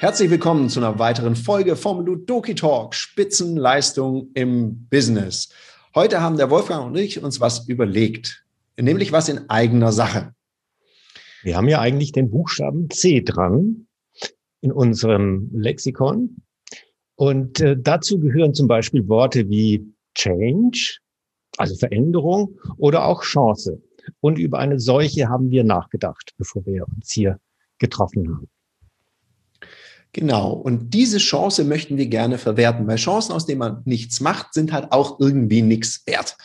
Herzlich willkommen zu einer weiteren Folge vom Ludoki Talk Spitzenleistung im Business. Heute haben der Wolfgang und ich uns was überlegt, nämlich was in eigener Sache. Wir haben ja eigentlich den Buchstaben C dran in unserem Lexikon. Und äh, dazu gehören zum Beispiel Worte wie Change, also Veränderung oder auch Chance. Und über eine solche haben wir nachgedacht, bevor wir uns hier getroffen haben. Genau. Und diese Chance möchten wir gerne verwerten, weil Chancen, aus denen man nichts macht, sind halt auch irgendwie nichts wert.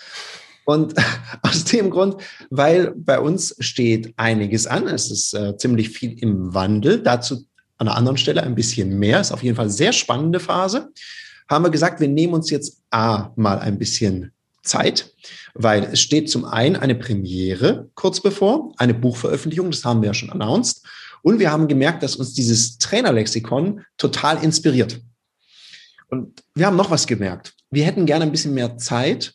Und aus dem Grund, weil bei uns steht einiges an, es ist äh, ziemlich viel im Wandel, dazu an einer anderen Stelle ein bisschen mehr, ist auf jeden Fall eine sehr spannende Phase, haben wir gesagt, wir nehmen uns jetzt A mal ein bisschen Zeit, weil es steht zum einen eine Premiere kurz bevor, eine Buchveröffentlichung, das haben wir ja schon announced, und wir haben gemerkt, dass uns dieses Trainerlexikon total inspiriert. Und wir haben noch was gemerkt. Wir hätten gerne ein bisschen mehr Zeit,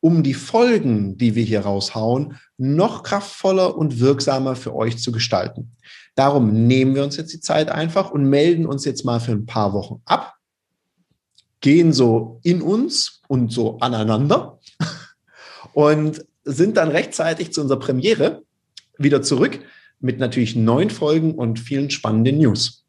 um die Folgen, die wir hier raushauen, noch kraftvoller und wirksamer für euch zu gestalten. Darum nehmen wir uns jetzt die Zeit einfach und melden uns jetzt mal für ein paar Wochen ab, gehen so in uns und so aneinander und sind dann rechtzeitig zu unserer Premiere wieder zurück mit natürlich neun Folgen und vielen spannenden News.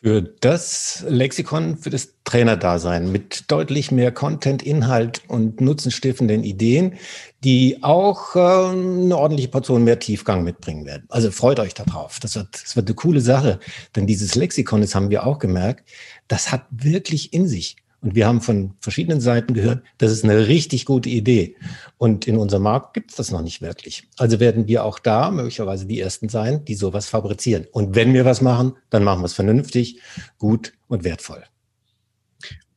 Für das Lexikon, für das Trainerdasein mit deutlich mehr Content, Inhalt und nutzenstiftenden Ideen, die auch äh, eine ordentliche Portion mehr Tiefgang mitbringen werden. Also freut euch darauf. Das wird, das wird eine coole Sache. Denn dieses Lexikon, das haben wir auch gemerkt, das hat wirklich in sich. Und wir haben von verschiedenen Seiten gehört, das ist eine richtig gute Idee. Und in unserem Markt gibt es das noch nicht wirklich. Also werden wir auch da möglicherweise die Ersten sein, die sowas fabrizieren. Und wenn wir was machen, dann machen wir es vernünftig, gut und wertvoll.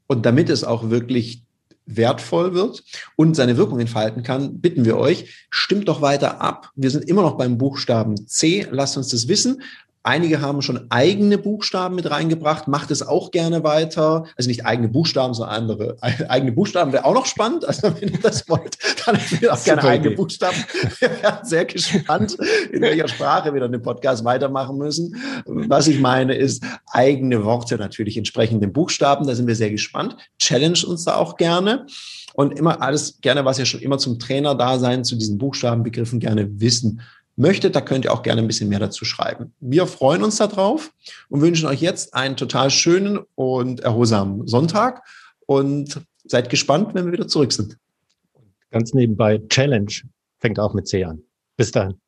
Und damit es auch wirklich wertvoll wird und seine Wirkung entfalten kann, bitten wir euch, stimmt doch weiter ab. Wir sind immer noch beim Buchstaben C. Lasst uns das wissen. Einige haben schon eigene Buchstaben mit reingebracht, macht es auch gerne weiter. Also nicht eigene Buchstaben, sondern andere. Eigene Buchstaben wäre auch noch spannend. Also wenn ihr das wollt, dann auch gerne eigene Idee. Buchstaben. Wir werden sehr gespannt, in welcher Sprache wir dann den Podcast weitermachen müssen. Was ich meine, ist eigene Worte natürlich entsprechend den Buchstaben. Da sind wir sehr gespannt. Challenge uns da auch gerne. Und immer alles gerne, was ihr schon immer zum Trainer da sein, zu diesen Buchstabenbegriffen gerne wissen möchtet, da könnt ihr auch gerne ein bisschen mehr dazu schreiben. Wir freuen uns darauf und wünschen euch jetzt einen total schönen und erholsamen Sonntag und seid gespannt, wenn wir wieder zurück sind. Ganz nebenbei, Challenge fängt auch mit C an. Bis dann.